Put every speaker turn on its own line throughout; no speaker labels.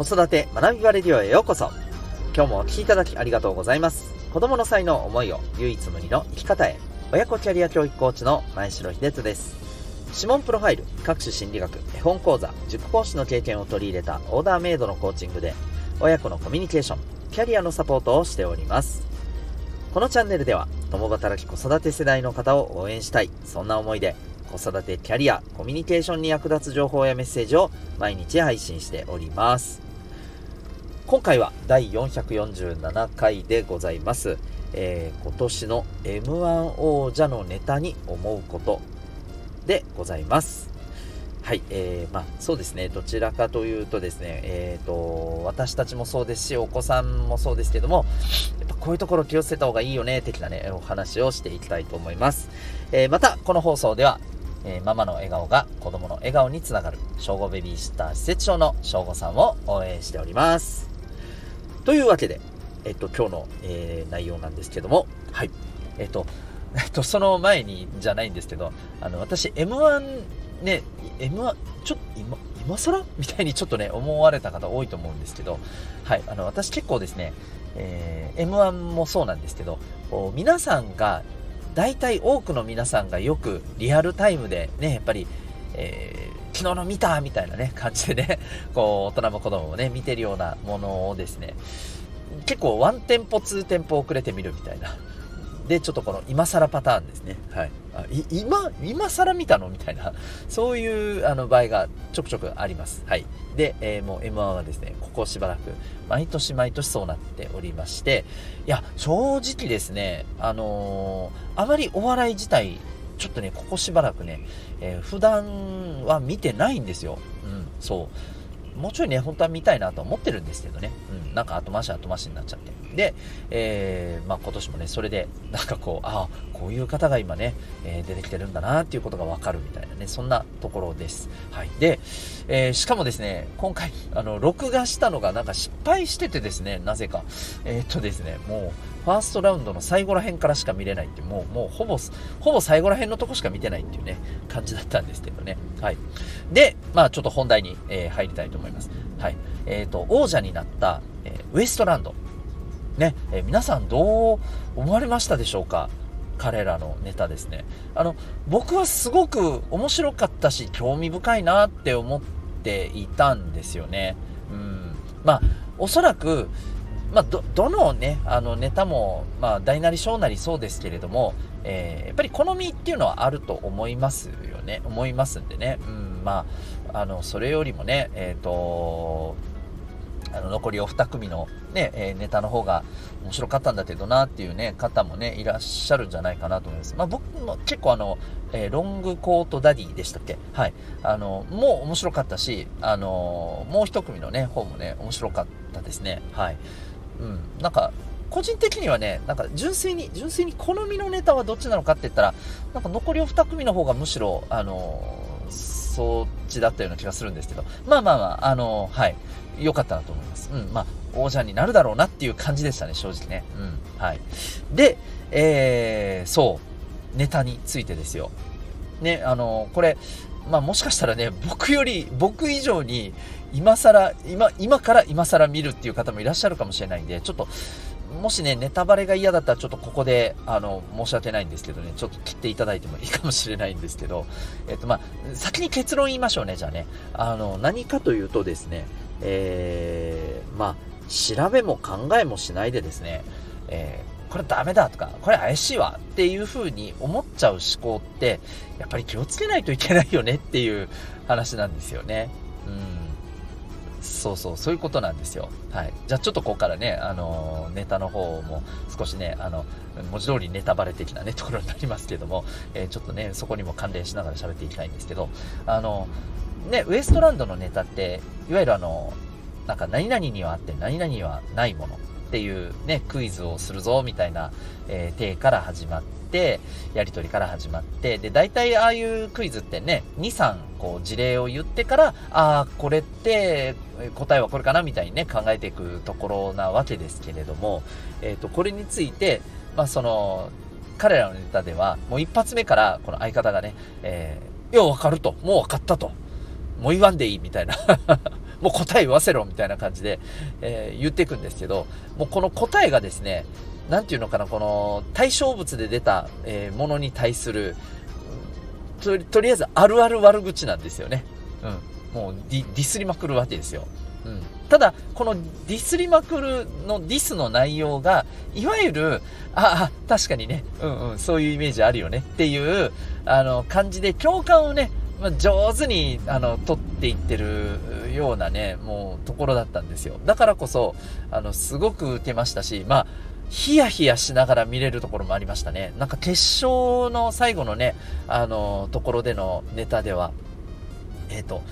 子育て学びバレディオへようこそ。今日もお聴きいただきありがとうございます。子供の才能思いを唯一無二の生き方へ。親子キャリア教育コーチの前城秀人です。指紋プロファイル、各種心理学、絵本講座、塾講師の経験を取り入れたオーダーメイドのコーチングで、親子のコミュニケーション、キャリアのサポートをしております。このチャンネルでは、共働き子育て世代の方を応援したい、そんな思いで、子育て、キャリア、コミュニケーションに役立つ情報やメッセージを毎日配信しております。今回は第447回でございます。えー、今年の M1 王者のネタに思うことでございます。はい、えー、まあそうですね、どちらかというとですね、えっ、ー、と、私たちもそうですし、お子さんもそうですけども、やっぱこういうところ気をつけた方がいいよね、的なね、お話をしていきたいと思います。えー、また、この放送では、えー、ママの笑顔が子供の笑顔につながる、正午ベビーシッター施設長の正午さんを応援しております。というわけで、えっと、今日の、えー、内容なんですけども、はい。えっと、えっと、その前にじゃないんですけど、あの、私、M1 ね、M1、ちょっと今、今更？みたいにちょっとね、思われた方多いと思うんですけど、はい、あの、私結構ですね、えー、M1 もそうなんですけど、皆さんが大体多くの皆さんがよくリアルタイムでね、やっぱり、えー、昨日の見たみたいなね、感じでね、こう、大人も子供もね、見てるようなものをですね、結構ワンテンポ、ツーテンポ遅れて見るみたいな。で、ちょっとこの今更パターンですね。はい。あ今、今更見たの？みたいな、そういうあの場合がちょくちょくあります。はい。で、えー、もう M1 はですね、ここしばらく、毎年毎年そうなっておりまして、いや、正直ですね、あのー、あまりお笑い自体、ちょっとね、ここしばらくね、えー、普段は見てないんですよ。うん、そう。もうちょいね、本当は見たいなと思ってるんですけどね。うん、なんか後回し後回しになっちゃって。で、えー、まあ、今年もね、それで、なんかこう、ああ、こういう方が今ね、えー、出てきてるんだなっていうことがわかるみたいなね、そんなところです。はい。で、えー、しかもですね、今回、あの、録画したのがなんか失敗しててですね、なぜか。えっとですね、もう、ファーストラウンドの最後ら辺からしか見れないっていう、もう、もうほぼ、ほぼ最後ら辺のとこしか見てないっていうね、感じだったんですけどね。はい。で、まあちょっと本題に、えー、入りたいと思います。はい。えっ、と、王者になった、えウエストランド。ね、え皆さんどう思われましたでしょうか？彼らのネタですね。あの、僕はすごく面白かったし、興味深いなって思っていたんですよね。うん。まあ、おそらく、まあ、ど、どのね、あのネタも、まあ、大なり小なりそうですけれども、えー、やっぱり好みっていうのはあると思いますよね。思いますんでね。うん、まあ、あの、それよりもね、えっ、ー、と、あの、残りお二組のね、えー、ネタの方が面白かったんだけどなっていうね、方もね、いらっしゃるんじゃないかなと思います。まあ僕も結構あの、えー、ロングコートダディでしたっけ？はい。あの、もう面白かったし、あの、もう一組のね、方もね、面白かったですね。はい。うん。なんか、個人的にはね、なんか純粋に、純粋に好みのネタはどっちなのかって言ったら、なんか残りお二組の方がむしろ、あの、そっちだったような気がするんですけど、まあまあまあ、あの、はい。良かったなと思います。うん、まあ、王者になるだろうなっていう感じでしたね、正直ね。うん、はい。で、えー、そう、ネタについてですよ。ね、あの、これ、まあもしかしたらね、僕より、僕以上に、今更、今、今から今更見るっていう方もいらっしゃるかもしれないんで、ちょっと、もしね、ネタバレが嫌だったらちょっとここで、あの、申し訳ないんですけどね、ちょっと切っていただいてもいいかもしれないんですけど、えっと、まあ、先に結論言いましょうね、じゃあね。あの、何かというとですね、えー、まあ、調べも考えもしないでですね、えー、これダメだとか、これ怪しいわっていう風に思っちゃう思考って、やっぱり気をつけないといけないよねっていう話なんですよね。うん。そうそう、そういうことなんですよ。はい。じゃあちょっとここからね、あの、ネタの方も少しね、あの、文字通りネタバレ的なね、ところになりますけども、えー、ちょっとね、そこにも関連しながら喋っていきたいんですけど、あのね、ウエストランドのネタって、いわゆるあの、なんか何々にはあって何々にはないものっていうね、クイズをするぞみたいな、えー、体から始まって、やりとりから始まって、で、大体ああいうクイズってね、2、3、こう事例を言ってから、ああ、これって答えはこれかなみたいにね、考えていくところなわけですけれども、えっ、ー、と、これについて、まあその、彼らのネタでは、もう一発目からこの相方がね、えー、いや、わかると。もうわかったと。もう言わんでいいみたいなもう答え言わせろみたいな感じで、えー、言っていくんですけど、もうこの答えがですね、なんていうのかな、この対象物で出た、えー、ものに対する、ととりあえずあるある悪口なんですよね。うん。もうディディスりまくるわけですよ。うん。ただ、このディスりまくるのディスの内容が、いわゆる、ああ、確かにね、うんうん、そういうイメージあるよねっていう、あの、感じで共感をね、まあ、上手に、あの、取っていってるようなね、もう、ところだったんですよ。だからこそ、あの、すごく受けましたし、まあ、ヒヤヒヤしながら見れるところもありましたね。なんか決勝の最後のね、あの、ところでのネタでは、えっ、ー、と、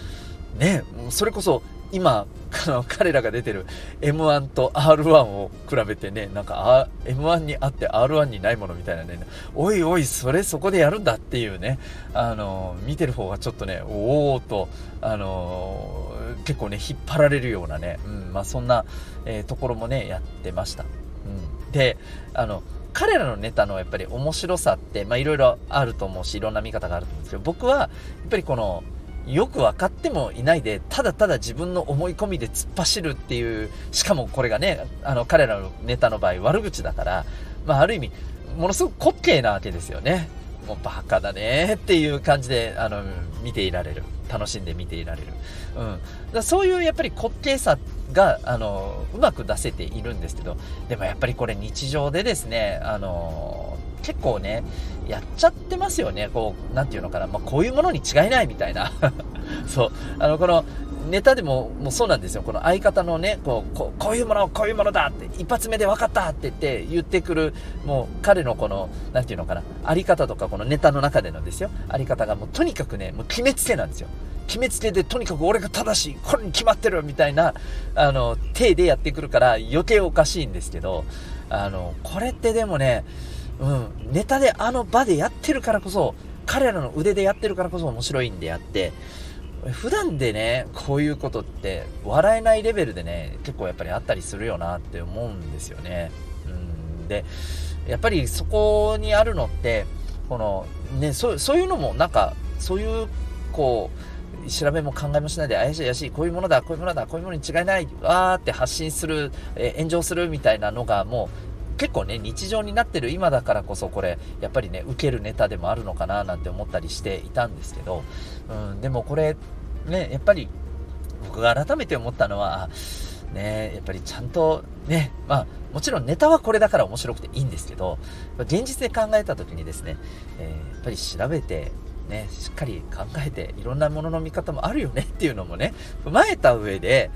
ね、それこそ今、あの彼らが出てる M1 と R1 を比べてね、なんか、M1 にあって R1 にないものみたいなね、おいおい、それそこでやるんだっていうね、あの、見てる方がちょっとね、おおと、あの、結構ね、引っ張られるようなね、うん、まあそんな、えー、ところもね、やってました。うん。で、あの、彼らのネタのやっぱり面白さって、まあいろいろあると思うし、いろんな見方があると思うんですけど、僕は、やっぱりこの、よく分かってもいないで、ただただ自分の思い込みで突っ走るっていう、しかもこれがね、あの、彼らのネタの場合悪口だから、まあある意味、ものすごく滑稽なわけですよね。もうバカだねっていう感じで、あの、見ていられる。楽しんで見ていられる。うん。だそういうやっぱり滑稽さが、あの、うまく出せているんですけど、でもやっぱりこれ日常でですね、あの、結構ね、やっちゃってますよね。こう、なんていうのかな。まあ、こういうものに違いないみたいな。そう。あの、この、ネタでも、もうそうなんですよ。この相方のね、こう、こうこういうもの、こういうものだって、一発目で分かったって言って言ってくる、もう彼のこの、なんていうのかな、あり方とか、このネタの中でのですよ、あり方がもうとにかくね、もう決めつけなんですよ。決めつけでとにかく俺が正しい、これに決まってるみたいな、あの、手でやってくるから余計おかしいんですけど、あの、これってでもね、うん、ネタであの場でやってるからこそ、彼らの腕でやってるからこそ面白いんであって、普段でね、こういうことって笑えないレベルでね、結構やっぱりあったりするよなって思うんですよね。うん、で、やっぱりそこにあるのって、この、ね、そうそういうのもなんか、そういう、こう、調べも考えもしないで怪しい怪しい、こういうものだ、こういうものだ、こういうものに違いない、わーって発信する、え炎上するみたいなのがもう結構ね、日常になってる今だからこそこれ、やっぱりね、受けるネタでもあるのかななんて思ったりしていたんですけど、うん、でもこれ、ね、やっぱり僕が改めて思ったのは、ね、やっぱりちゃんとね、まあ、もちろんネタはこれだから面白くていいんですけど、現実で考えた時にですね、えー、やっぱり調べて、ね、しっかり考えて、いろんなものの見方もあるよねっていうのもね、踏まえた上で、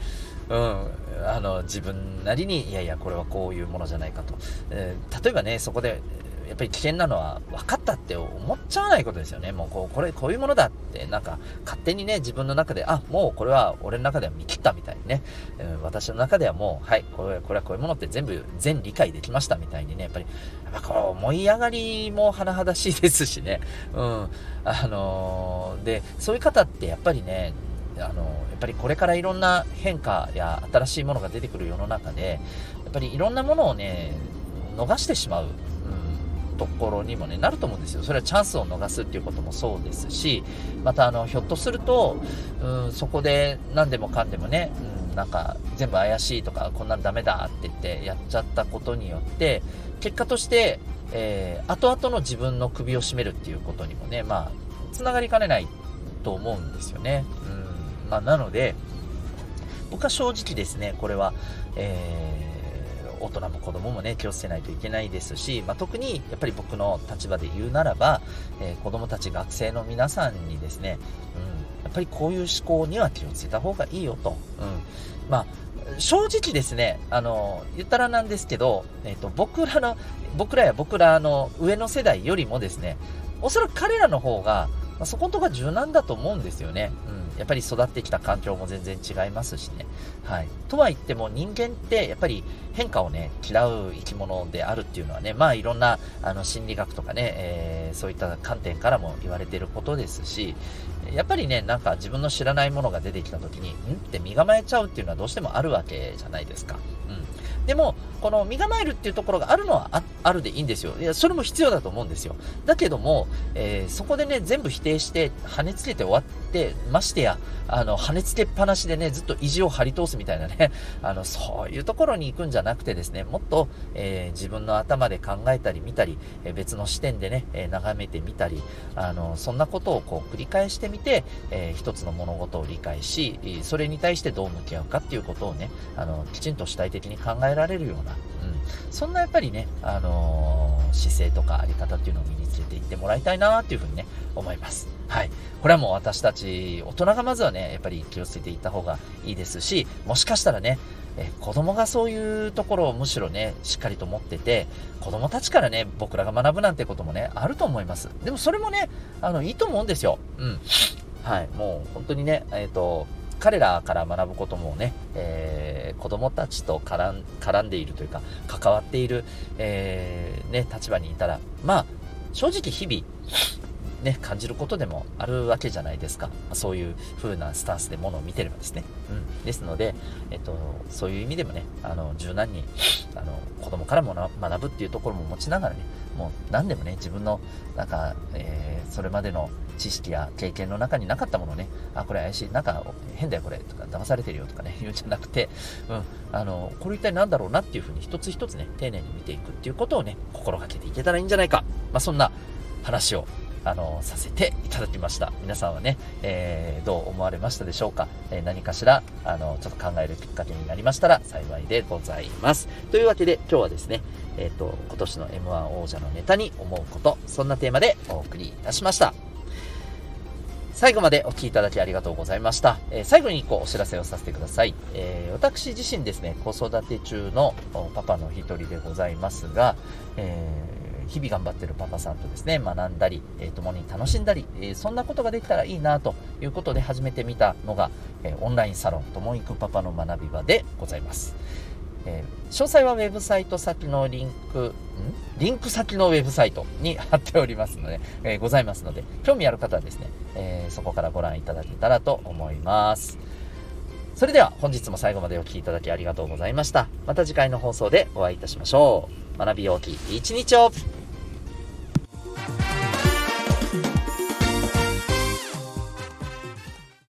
うん、あの、自分なりに、いやいや、これはこういうものじゃないかと。えー、例えばね、そこで、やっぱり危険なのは分かったって思っちゃわないことですよね。もうこう、これ、こういうものだって、なんか、勝手にね、自分の中で、あ、もうこれは俺の中では見切ったみたいにね、うん、私の中ではもう、はい、これ、これはこういうものって全部、全理解できましたみたいにね、やっぱり、やっぱこう、思い上がりも甚だしいですしね、うん、あのー、で、そういう方ってやっぱりね、あの、やっぱりこれからいろんな変化や新しいものが出てくる世の中で、やっぱりいろんなものをね、逃してしまう、うん、ところにもね、なると思うんですよ。それはチャンスを逃すっていうこともそうですし、またあの、ひょっとすると、うん、そこで何でもかんでもね、うん、なんか全部怪しいとか、こんなのダメだって言ってやっちゃったことによって、結果として、えー、後々の自分の首を絞めるっていうことにもね、まあ、つながりかねないと思うんですよね。うんまあ、なので、僕は正直ですね、これは、えー、大人も子供もね、気をつけないといけないですし、まあ、特にやっぱり僕の立場で言うならば、えー、子供たち、学生の皆さんにですね、うん、やっぱりこういう思考には気をつけた方がいいよと。うん、まあ正直ですね、あの、言ったらなんですけど、えっ、ー、と、僕らの、僕らや僕らの上の世代よりもですね、おそらく彼らの方が、まあ、そこのとこは柔軟だと思うんですよね。うんやっぱり育ってきた環境も全然違いますしね。はい。とは言っても人間ってやっぱり変化をね、嫌う生き物であるっていうのはね、まあいろんなあの心理学とかね、えー、そういった観点からも言われてることですし、やっぱりね、なんか自分の知らないものが出てきた時に、ん？って身構えちゃうっていうのはどうしてもあるわけじゃないですか。うん。でも、この身構えるっていうところがあるのはああるでいいんですよ。いや、それも必要だと思うんですよ。だけども、えー、そこでね、全部否定して、跳ねつけて終わって、ましてや、あの、跳ねつけっぱなしでね、ずっと意地を張り通すみたいなね、あの、そういうところに行くんじゃなくてですね、もっと、えー、自分の頭で考えたり見たり、え別の視点でね、え眺めてみたり、あの、そんなことをこう繰り返してみて、えー、一つの物事を理解し、それに対してどう向き合うかっていうことをね、あの、きちんと主体的に考えられるような、うん、そんなやっぱりね、あのー、姿勢とかあり方っていうのを身につけていってもらいたいなっていうふうにね、思います。はい。これはもう私たち、大人がまずはね、やっぱり気をつけていった方がいいですし、もしかしたらね、え子供がそういうところをむしろね、しっかりと持ってて、子供たちからね、僕らが学ぶなんてこともね、あると思います。でもそれもね、あの、いいと思うんですよ。うん。はい。もう本当にね、えっ、ー、と、彼らから学ぶこともね、えー、子供たちと絡ん絡んでいるというか、関わっている、えー、ね、立場にいたら、まあ、正直日々、ね、感じることでもあるわけじゃないですか。そういう風なスタンスでものを見てればですね。うん。ですので、えっと、そういう意味でもね、あの、柔軟に、あの、子供からも学ぶっていうところも持ちながらね、もう何でもね、自分の、なんか、えー、それまでの知識や経験の中になかったものをね、あ、これ怪しい、なんか変だよこれ、とか、騙されてるよとかね、言うんじゃなくて、うん、あの、これ一体何だろうなっていうふうに一つ一つね、丁寧に見ていくっていうことをね、心がけていけたらいいんじゃないか。まあ、そんな話をあの、させていただきました。皆さんはね、えー、どう思われましたでしょうか、えー、何かしら、あの、ちょっと考えるきっかけになりましたら幸いでございます。というわけで、今日はですね、えっ、ー、と、今年の M1 王者のネタに思うこと、そんなテーマでお送りいたしました。最後までお聴きいただきありがとうございました。えー、最後に1個お知らせをさせてください。えー、私自身ですね、子育て中のパパの一人でございますが、えー日々頑張ってるパパさんとですね、学んだり、えー、共に楽しんだり、えー、そんなことができたらいいなということで始めてみたのが、えー、オンラインサロンともいくパパの学び場でございます。えー、詳細はウェブサイト先のリンク、ん？リンク先のウェブサイトに貼っておりますので、えー、ございますので、興味ある方はですね、えー、そこからご覧いただけたらと思います。それでは本日も最後までお聴きいただきありがとうございました。また次回の放送でお会いいたしましょう。学び大きい一日を